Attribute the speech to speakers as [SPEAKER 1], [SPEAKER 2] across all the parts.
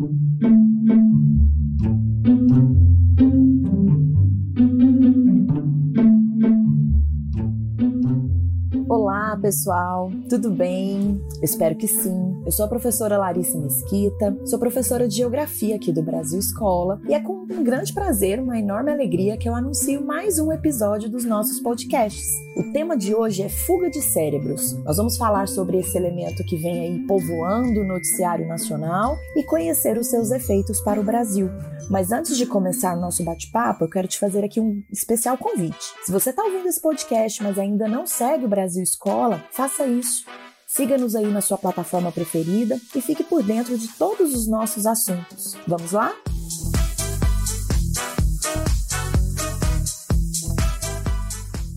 [SPEAKER 1] Thank you. Pessoal, tudo bem? espero que sim. Eu sou a professora Larissa Mesquita, sou professora de Geografia aqui do Brasil Escola e é com um grande prazer, uma enorme alegria que eu anuncio mais um episódio dos nossos podcasts. O tema de hoje é fuga de cérebros. Nós vamos falar sobre esse elemento que vem aí povoando o noticiário nacional e conhecer os seus efeitos para o Brasil. Mas antes de começar o nosso bate-papo, eu quero te fazer aqui um especial convite. Se você está ouvindo esse podcast, mas ainda não segue o Brasil Escola, faça isso. Siga-nos aí na sua plataforma preferida e fique por dentro de todos os nossos assuntos. Vamos lá?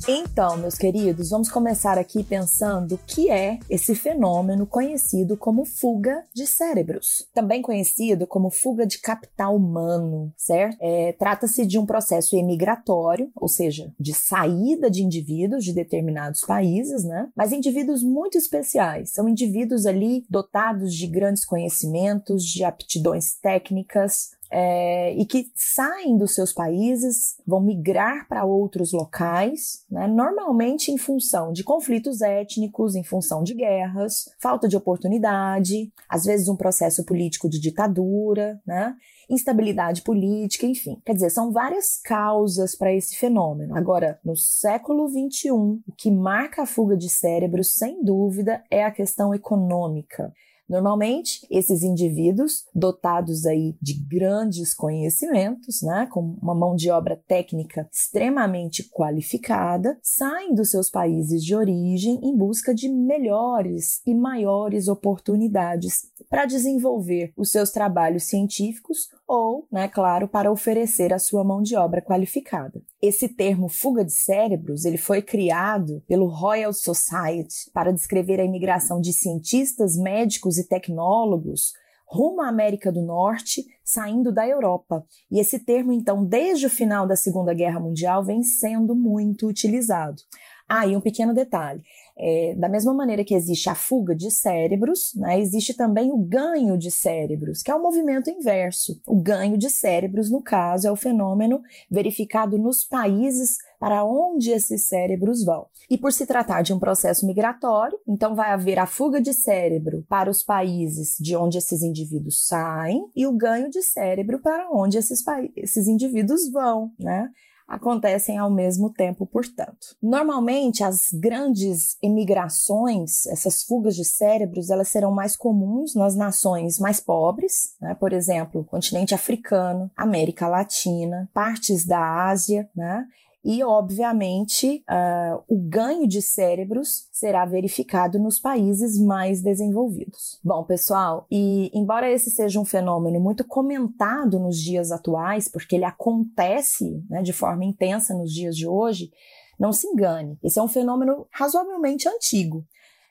[SPEAKER 1] Então, meus queridos, vamos começar aqui pensando o que é esse fenômeno conhecido como fuga de cérebros, também conhecido como fuga de capital humano, certo? É, Trata-se de um processo emigratório, ou seja, de saída de indivíduos de determinados países, né? Mas indivíduos muito especiais, são indivíduos ali dotados de grandes conhecimentos, de aptidões técnicas, é, e que saem dos seus países, vão migrar para outros locais, né, normalmente em função de conflitos étnicos, em função de guerras, falta de oportunidade, às vezes um processo político de ditadura, né, instabilidade política, enfim. Quer dizer, são várias causas para esse fenômeno. Agora, no século XXI, o que marca a fuga de cérebros, sem dúvida, é a questão econômica. Normalmente, esses indivíduos dotados aí de grandes conhecimentos, né, com uma mão de obra técnica extremamente qualificada, saem dos seus países de origem em busca de melhores e maiores oportunidades para desenvolver os seus trabalhos científicos ou, né, claro, para oferecer a sua mão de obra qualificada. Esse termo fuga de cérebros, ele foi criado pelo Royal Society para descrever a imigração de cientistas, médicos e tecnólogos rumo à América do Norte, saindo da Europa. E esse termo, então, desde o final da Segunda Guerra Mundial, vem sendo muito utilizado. Ah, e um pequeno detalhe: é, da mesma maneira que existe a fuga de cérebros, né, existe também o ganho de cérebros, que é o movimento inverso. O ganho de cérebros, no caso, é o fenômeno verificado nos países para onde esses cérebros vão. E por se tratar de um processo migratório, então vai haver a fuga de cérebro para os países de onde esses indivíduos saem e o ganho de cérebro para onde esses, esses indivíduos vão, né? Acontecem ao mesmo tempo, portanto. Normalmente, as grandes emigrações, essas fugas de cérebros, elas serão mais comuns nas nações mais pobres, né? por exemplo, continente africano, América Latina, partes da Ásia, né? E, obviamente, uh, o ganho de cérebros será verificado nos países mais desenvolvidos. Bom, pessoal, e embora esse seja um fenômeno muito comentado nos dias atuais, porque ele acontece né, de forma intensa nos dias de hoje, não se engane, esse é um fenômeno razoavelmente antigo.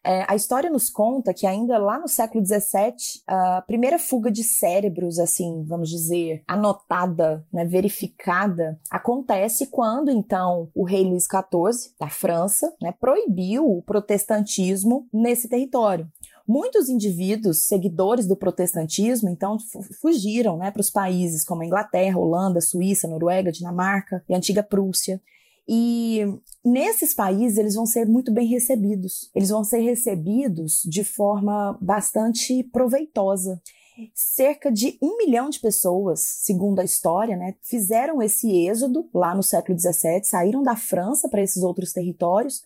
[SPEAKER 1] É, a história nos conta que ainda lá no século XVII, a primeira fuga de cérebros, assim, vamos dizer, anotada, né, verificada, acontece quando então o rei Luís XIV da França, né, proibiu o protestantismo nesse território. Muitos indivíduos, seguidores do protestantismo, então fugiram né, para os países como a Inglaterra, Holanda, Suíça, Noruega, Dinamarca e antiga Prússia. E nesses países eles vão ser muito bem recebidos. Eles vão ser recebidos de forma bastante proveitosa. Cerca de um milhão de pessoas, segundo a história, né, fizeram esse êxodo lá no século XVII, saíram da França para esses outros territórios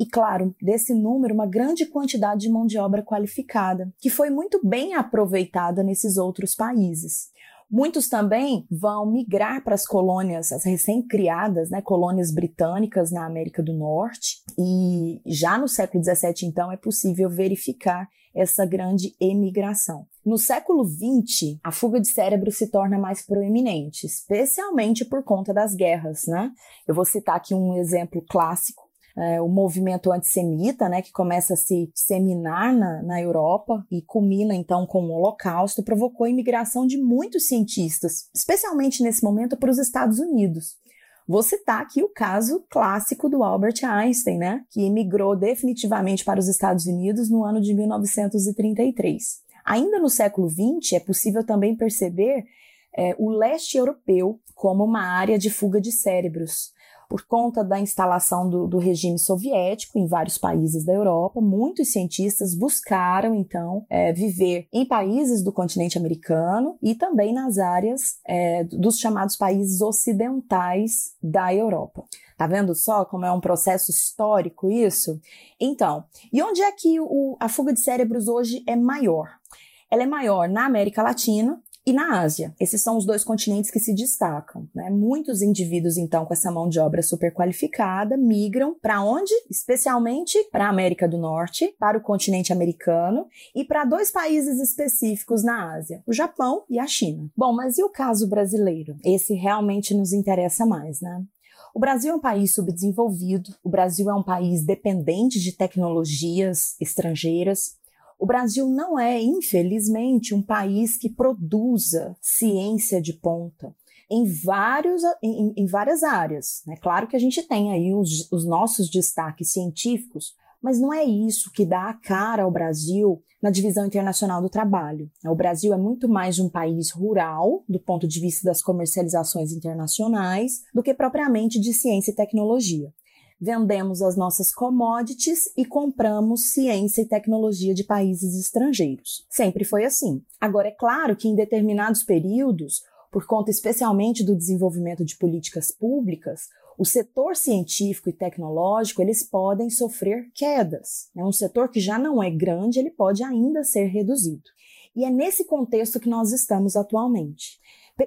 [SPEAKER 1] e, claro, desse número, uma grande quantidade de mão de obra qualificada, que foi muito bem aproveitada nesses outros países. Muitos também vão migrar para as colônias, as recém-criadas, né, colônias britânicas na América do Norte, e já no século XVII, então, é possível verificar essa grande emigração. No século XX, a fuga de cérebro se torna mais proeminente, especialmente por conta das guerras, né? Eu vou citar aqui um exemplo clássico é, o movimento antissemita, né, que começa a se disseminar na, na Europa e culmina então com o Holocausto, provocou a imigração de muitos cientistas, especialmente nesse momento para os Estados Unidos. Vou citar aqui o caso clássico do Albert Einstein, né, que emigrou definitivamente para os Estados Unidos no ano de 1933. Ainda no século XX, é possível também perceber é, o leste europeu como uma área de fuga de cérebros. Por conta da instalação do, do, regime soviético em vários países da Europa, muitos cientistas buscaram, então, é, viver em países do continente americano e também nas áreas é, dos chamados países ocidentais da Europa. Tá vendo só como é um processo histórico isso? Então, e onde é que o, a fuga de cérebros hoje é maior? Ela é maior na América Latina e na Ásia. Esses são os dois continentes que se destacam. Né? Muitos indivíduos, então, com essa mão de obra super qualificada, migram para onde? Especialmente para a América do Norte, para o continente americano e para dois países específicos na Ásia, o Japão e a China. Bom, mas e o caso brasileiro? Esse realmente nos interessa mais, né? O Brasil é um país subdesenvolvido, o Brasil é um país dependente de tecnologias estrangeiras. O Brasil não é, infelizmente, um país que produza ciência de ponta em, vários, em, em várias áreas. É claro que a gente tem aí os, os nossos destaques científicos, mas não é isso que dá a cara ao Brasil na divisão internacional do trabalho. O Brasil é muito mais um país rural, do ponto de vista das comercializações internacionais, do que propriamente de ciência e tecnologia. Vendemos as nossas commodities e compramos ciência e tecnologia de países estrangeiros. Sempre foi assim. Agora, é claro que em determinados períodos, por conta especialmente do desenvolvimento de políticas públicas, o setor científico e tecnológico eles podem sofrer quedas. É um setor que já não é grande, ele pode ainda ser reduzido. E é nesse contexto que nós estamos atualmente.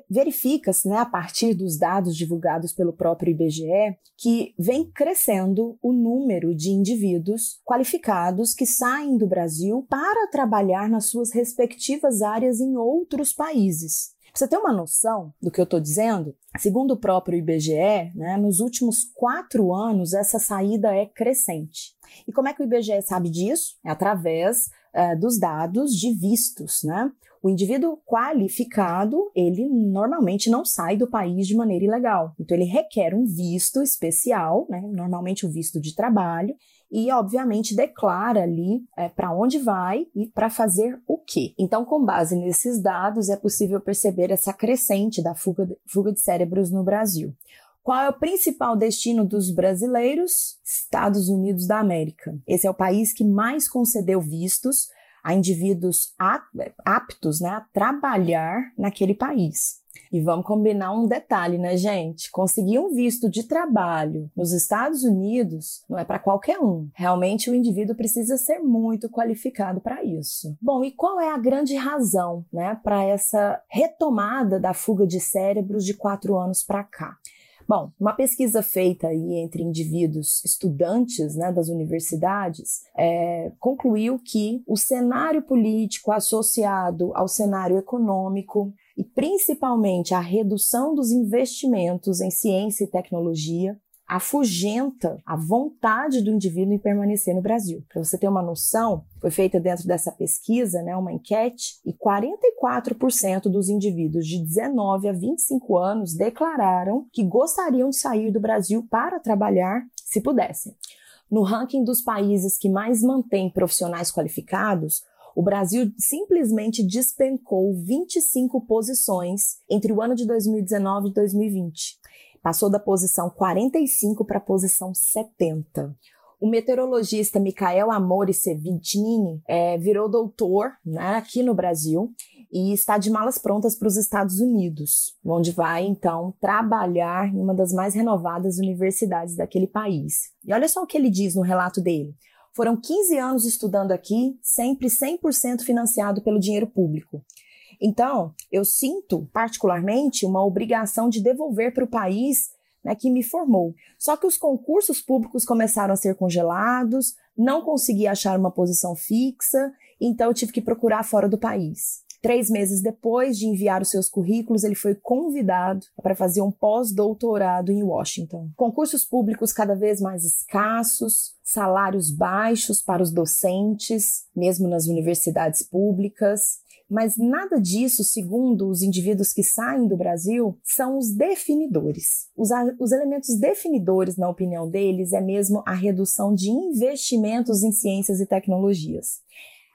[SPEAKER 1] Verifica-se, né, a partir dos dados divulgados pelo próprio IBGE, que vem crescendo o número de indivíduos qualificados que saem do Brasil para trabalhar nas suas respectivas áreas em outros países. Você ter uma noção do que eu estou dizendo, segundo o próprio IBGE, né, nos últimos quatro anos essa saída é crescente. E como é que o IBGE sabe disso? É através uh, dos dados de vistos, né? O indivíduo qualificado, ele normalmente não sai do país de maneira ilegal. Então, ele requer um visto especial, né? normalmente o um visto de trabalho, e, obviamente, declara ali é, para onde vai e para fazer o quê. Então, com base nesses dados, é possível perceber essa crescente da fuga de, fuga de cérebros no Brasil. Qual é o principal destino dos brasileiros? Estados Unidos da América. Esse é o país que mais concedeu vistos a indivíduos aptos né, a trabalhar naquele país. E vamos combinar um detalhe, né, gente? Conseguir um visto de trabalho nos Estados Unidos não é para qualquer um. Realmente o indivíduo precisa ser muito qualificado para isso. Bom, e qual é a grande razão, né, para essa retomada da fuga de cérebros de quatro anos para cá? Bom, uma pesquisa feita aí entre indivíduos estudantes né, das universidades é, concluiu que o cenário político associado ao cenário econômico e principalmente a redução dos investimentos em ciência e tecnologia afugenta a vontade do indivíduo em permanecer no Brasil. Para você ter uma noção, foi feita dentro dessa pesquisa, né, uma enquete, e 44% dos indivíduos de 19 a 25 anos declararam que gostariam de sair do Brasil para trabalhar se pudessem. No ranking dos países que mais mantêm profissionais qualificados, o Brasil simplesmente despencou 25 posições entre o ano de 2019 e 2020 passou da posição 45 para a posição 70. O meteorologista Micael Amore Sevintini é, virou doutor né, aqui no Brasil e está de malas prontas para os Estados Unidos, onde vai então trabalhar em uma das mais renovadas universidades daquele país. E olha só o que ele diz no relato dele. Foram 15 anos estudando aqui, sempre 100% financiado pelo dinheiro público. Então, eu sinto particularmente uma obrigação de devolver para o país né, que me formou. Só que os concursos públicos começaram a ser congelados, não consegui achar uma posição fixa, então eu tive que procurar fora do país. Três meses depois de enviar os seus currículos, ele foi convidado para fazer um pós-doutorado em Washington. Concursos públicos cada vez mais escassos, salários baixos para os docentes, mesmo nas universidades públicas, mas nada disso, segundo os indivíduos que saem do Brasil, são os definidores. Os, os elementos definidores, na opinião deles, é mesmo a redução de investimentos em ciências e tecnologias.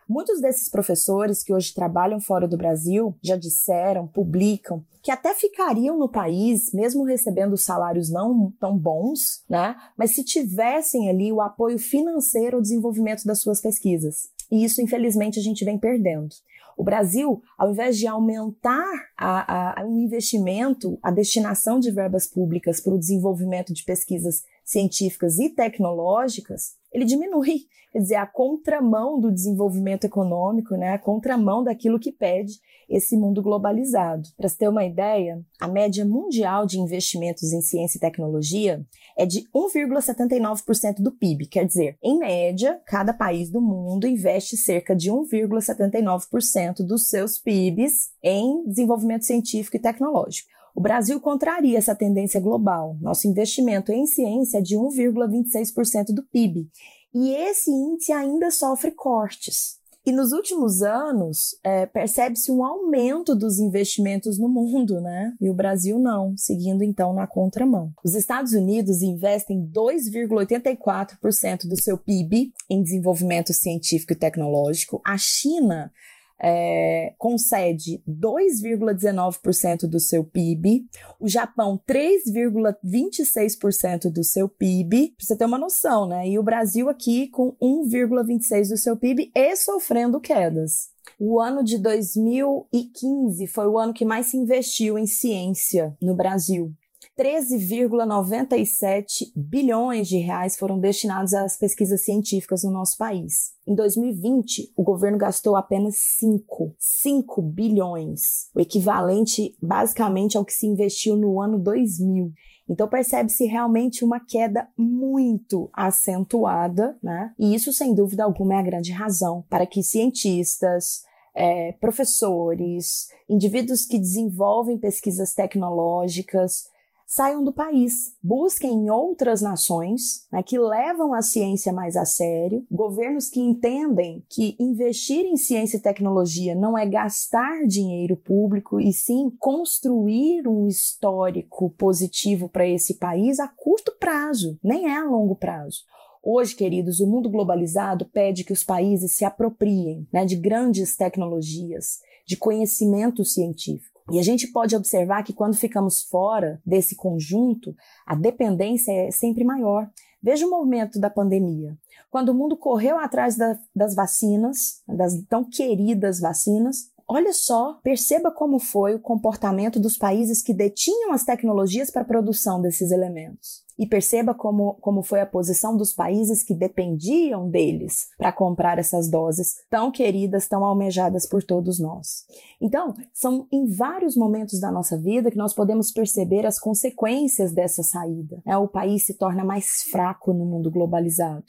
[SPEAKER 1] Muitos desses professores que hoje trabalham fora do Brasil já disseram, publicam, que até ficariam no país, mesmo recebendo salários não tão bons, né? Mas se tivessem ali o apoio financeiro ao desenvolvimento das suas pesquisas. E isso, infelizmente, a gente vem perdendo. O Brasil, ao invés de aumentar a, a, o investimento, a destinação de verbas públicas para o desenvolvimento de pesquisas científicas e tecnológicas, ele diminui. Quer dizer, a contramão do desenvolvimento econômico, né? a contramão daquilo que pede esse mundo globalizado. Para você ter uma ideia, a média mundial de investimentos em ciência e tecnologia é de 1,79% do PIB. Quer dizer, em média, cada país do mundo investe cerca de 1,79% dos seus PIBs em desenvolvimento científico e tecnológico. O Brasil contraria essa tendência global. Nosso investimento em ciência é de 1,26% do PIB. E esse índice ainda sofre cortes. E nos últimos anos, é, percebe-se um aumento dos investimentos no mundo, né? E o Brasil não, seguindo então na contramão. Os Estados Unidos investem 2,84% do seu PIB em desenvolvimento científico e tecnológico. A China é, concede 2,19% do seu PIB, o Japão 3,26% do seu PIB, para você ter uma noção, né? E o Brasil aqui com 1,26% do seu PIB e sofrendo quedas. O ano de 2015 foi o ano que mais se investiu em ciência no Brasil. 13,97 bilhões de reais foram destinados às pesquisas científicas no nosso país. Em 2020, o governo gastou apenas 5, 5 bilhões, o equivalente basicamente ao que se investiu no ano 2000. Então percebe-se realmente uma queda muito acentuada, né? E isso, sem dúvida alguma, é a grande razão para que cientistas, é, professores, indivíduos que desenvolvem pesquisas tecnológicas, saiam do país, busquem outras nações né, que levam a ciência mais a sério, governos que entendem que investir em ciência e tecnologia não é gastar dinheiro público e sim construir um histórico positivo para esse país a curto prazo, nem é a longo prazo. Hoje, queridos, o mundo globalizado pede que os países se apropriem né, de grandes tecnologias, de conhecimento científico. E a gente pode observar que quando ficamos fora desse conjunto, a dependência é sempre maior. Veja o momento da pandemia. Quando o mundo correu atrás da, das vacinas, das tão queridas vacinas, olha só, perceba como foi o comportamento dos países que detinham as tecnologias para a produção desses elementos e perceba como, como foi a posição dos países que dependiam deles para comprar essas doses tão queridas, tão almejadas por todos nós. Então, são em vários momentos da nossa vida que nós podemos perceber as consequências dessa saída. É, o país se torna mais fraco no mundo globalizado.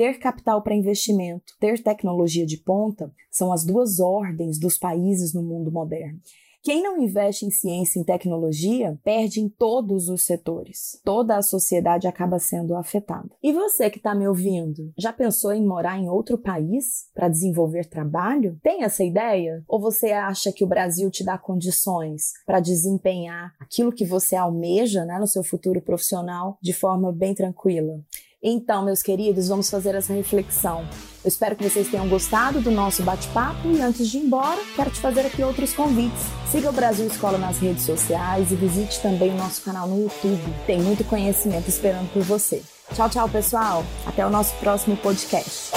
[SPEAKER 1] Ter capital para investimento, ter tecnologia de ponta são as duas ordens dos países no mundo moderno. Quem não investe em ciência e tecnologia perde em todos os setores. Toda a sociedade acaba sendo afetada. E você que está me ouvindo, já pensou em morar em outro país para desenvolver trabalho? Tem essa ideia? Ou você acha que o Brasil te dá condições para desempenhar aquilo que você almeja né, no seu futuro profissional de forma bem tranquila? Então, meus queridos, vamos fazer essa reflexão. Eu espero que vocês tenham gostado do nosso bate-papo e antes de ir embora, quero te fazer aqui outros convites. Siga o Brasil Escola nas redes sociais e visite também o nosso canal no YouTube. Tem muito conhecimento esperando por você. Tchau, tchau, pessoal. Até o nosso próximo podcast.